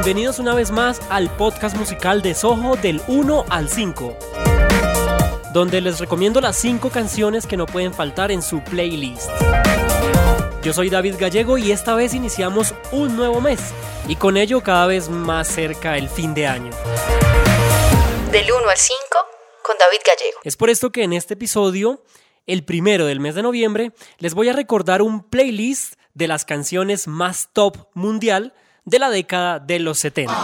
Bienvenidos una vez más al podcast musical de Soho del 1 al 5, donde les recomiendo las 5 canciones que no pueden faltar en su playlist. Yo soy David Gallego y esta vez iniciamos un nuevo mes y con ello cada vez más cerca el fin de año. Del 1 al 5 con David Gallego. Es por esto que en este episodio, el primero del mes de noviembre, les voy a recordar un playlist de las canciones más top mundial de la década de los 70.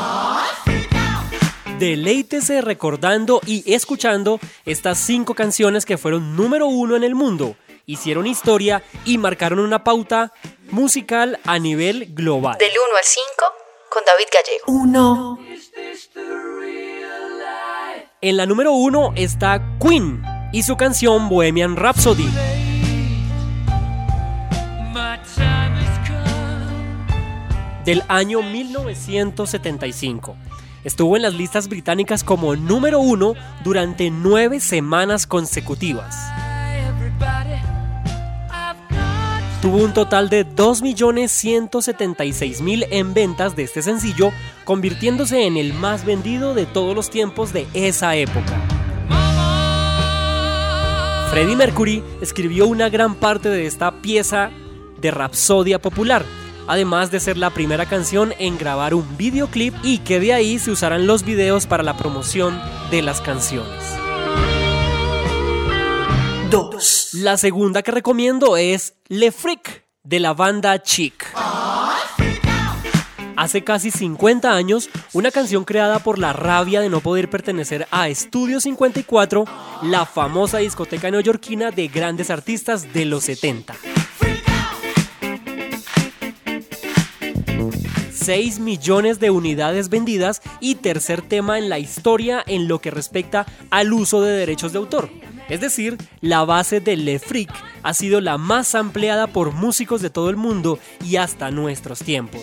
Deleítese recordando y escuchando estas cinco canciones que fueron número uno en el mundo, hicieron historia y marcaron una pauta musical a nivel global. Del 1 al 5 con David Gallego. 1. En la número uno está Queen y su canción Bohemian Rhapsody. Del año 1975. Estuvo en las listas británicas como número uno durante nueve semanas consecutivas. Tuvo un total de 2.176.000 en ventas de este sencillo, convirtiéndose en el más vendido de todos los tiempos de esa época. Freddie Mercury escribió una gran parte de esta pieza de rapsodia popular, además de ser la primera canción en grabar un videoclip y que de ahí se usaran los videos para la promoción de las canciones. 2. La segunda que recomiendo es Le Freak de la banda Chic. Hace casi 50 años, una canción creada por la rabia de no poder pertenecer a Estudio 54, la famosa discoteca neoyorquina de grandes artistas de los 70. 6 millones de unidades vendidas y tercer tema en la historia en lo que respecta al uso de derechos de autor. Es decir, la base de Le Freak ha sido la más ampliada por músicos de todo el mundo y hasta nuestros tiempos.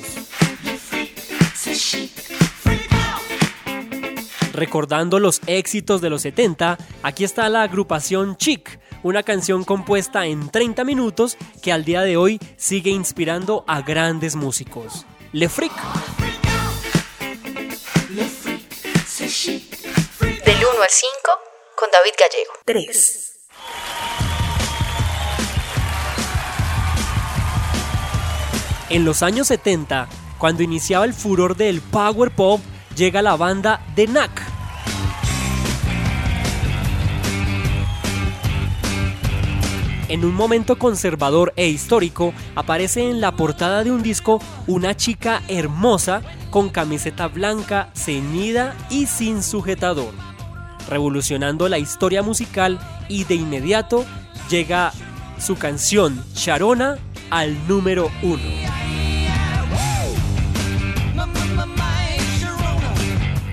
Recordando los éxitos de los 70, aquí está la agrupación Chic, una canción compuesta en 30 minutos que al día de hoy sigue inspirando a grandes músicos. Le Freak. Del 1 al 5 con David Gallego. 3. En los años 70, cuando iniciaba el furor del power pop, llega la banda The Knack. En un momento conservador e histórico, aparece en la portada de un disco una chica hermosa con camiseta blanca, ceñida y sin sujetador, revolucionando la historia musical y de inmediato llega su canción Sharona al número uno.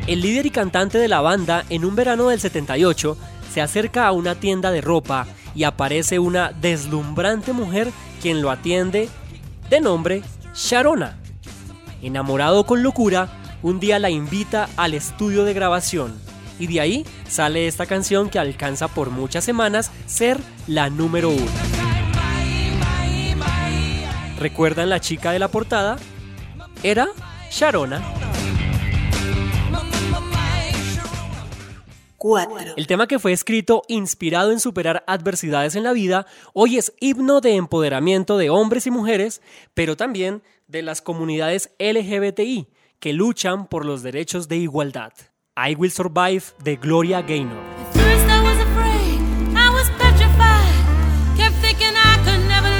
El líder y cantante de la banda, en un verano del 78, se acerca a una tienda de ropa y aparece una deslumbrante mujer quien lo atiende de nombre Sharona. Enamorado con locura, un día la invita al estudio de grabación y de ahí sale esta canción que alcanza por muchas semanas ser la número uno. ¿Recuerdan la chica de la portada? Era Sharona. 4. El tema que fue escrito inspirado en superar adversidades en la vida, hoy es himno de empoderamiento de hombres y mujeres, pero también de las comunidades LGBTI que luchan por los derechos de igualdad. I Will Survive de Gloria Gaynor.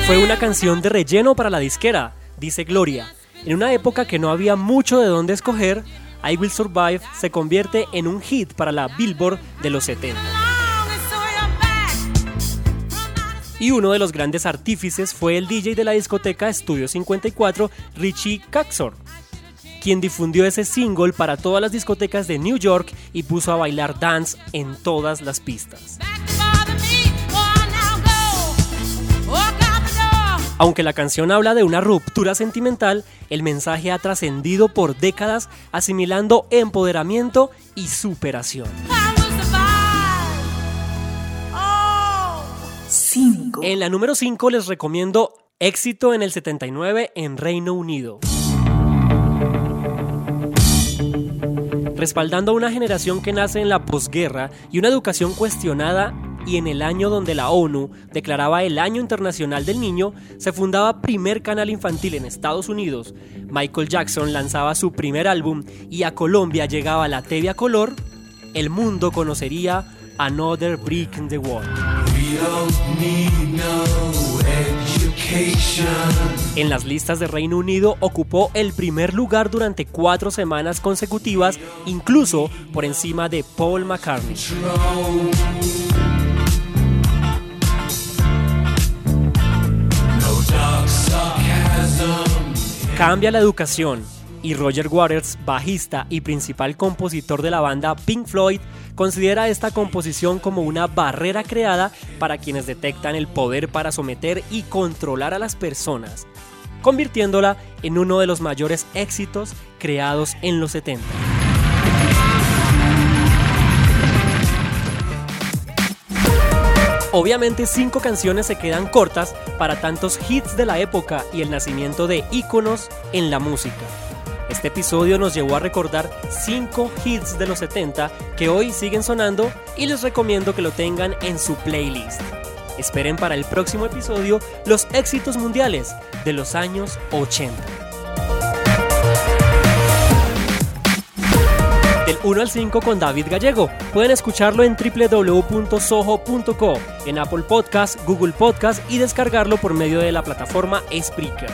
Fue una canción de relleno para la disquera, dice Gloria. En una época que no había mucho de dónde escoger, I Will Survive se convierte en un hit para la Billboard de los 70. Y uno de los grandes artífices fue el DJ de la discoteca Studio 54, Richie Caxor, quien difundió ese single para todas las discotecas de New York y puso a bailar dance en todas las pistas. Aunque la canción habla de una ruptura sentimental, el mensaje ha trascendido por décadas asimilando empoderamiento y superación. 5. En la número 5 les recomiendo Éxito en el 79 en Reino Unido. respaldando a una generación que nace en la posguerra y una educación cuestionada y en el año donde la ONU declaraba el Año Internacional del Niño, se fundaba primer canal infantil en Estados Unidos, Michael Jackson lanzaba su primer álbum y a Colombia llegaba la TV color, el mundo conocería Another Brick in the Wall. En las listas de Reino Unido ocupó el primer lugar durante cuatro semanas consecutivas, incluso por encima de Paul McCartney. Cambia la educación y Roger Waters, bajista y principal compositor de la banda Pink Floyd, considera esta composición como una barrera creada para quienes detectan el poder para someter y controlar a las personas, convirtiéndola en uno de los mayores éxitos creados en los 70. Obviamente cinco canciones se quedan cortas para tantos hits de la época y el nacimiento de íconos en la música. Este episodio nos llevó a recordar 5 hits de los 70 que hoy siguen sonando y les recomiendo que lo tengan en su playlist. Esperen para el próximo episodio los éxitos mundiales de los años 80. Del 1 al 5 con David Gallego. Pueden escucharlo en www.soho.co, en Apple Podcast, Google Podcast y descargarlo por medio de la plataforma Spreaker.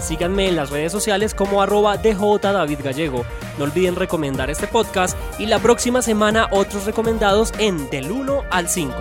Síganme en las redes sociales como arroba DJ David Gallego. No olviden recomendar este podcast y la próxima semana otros recomendados en Del 1 al 5.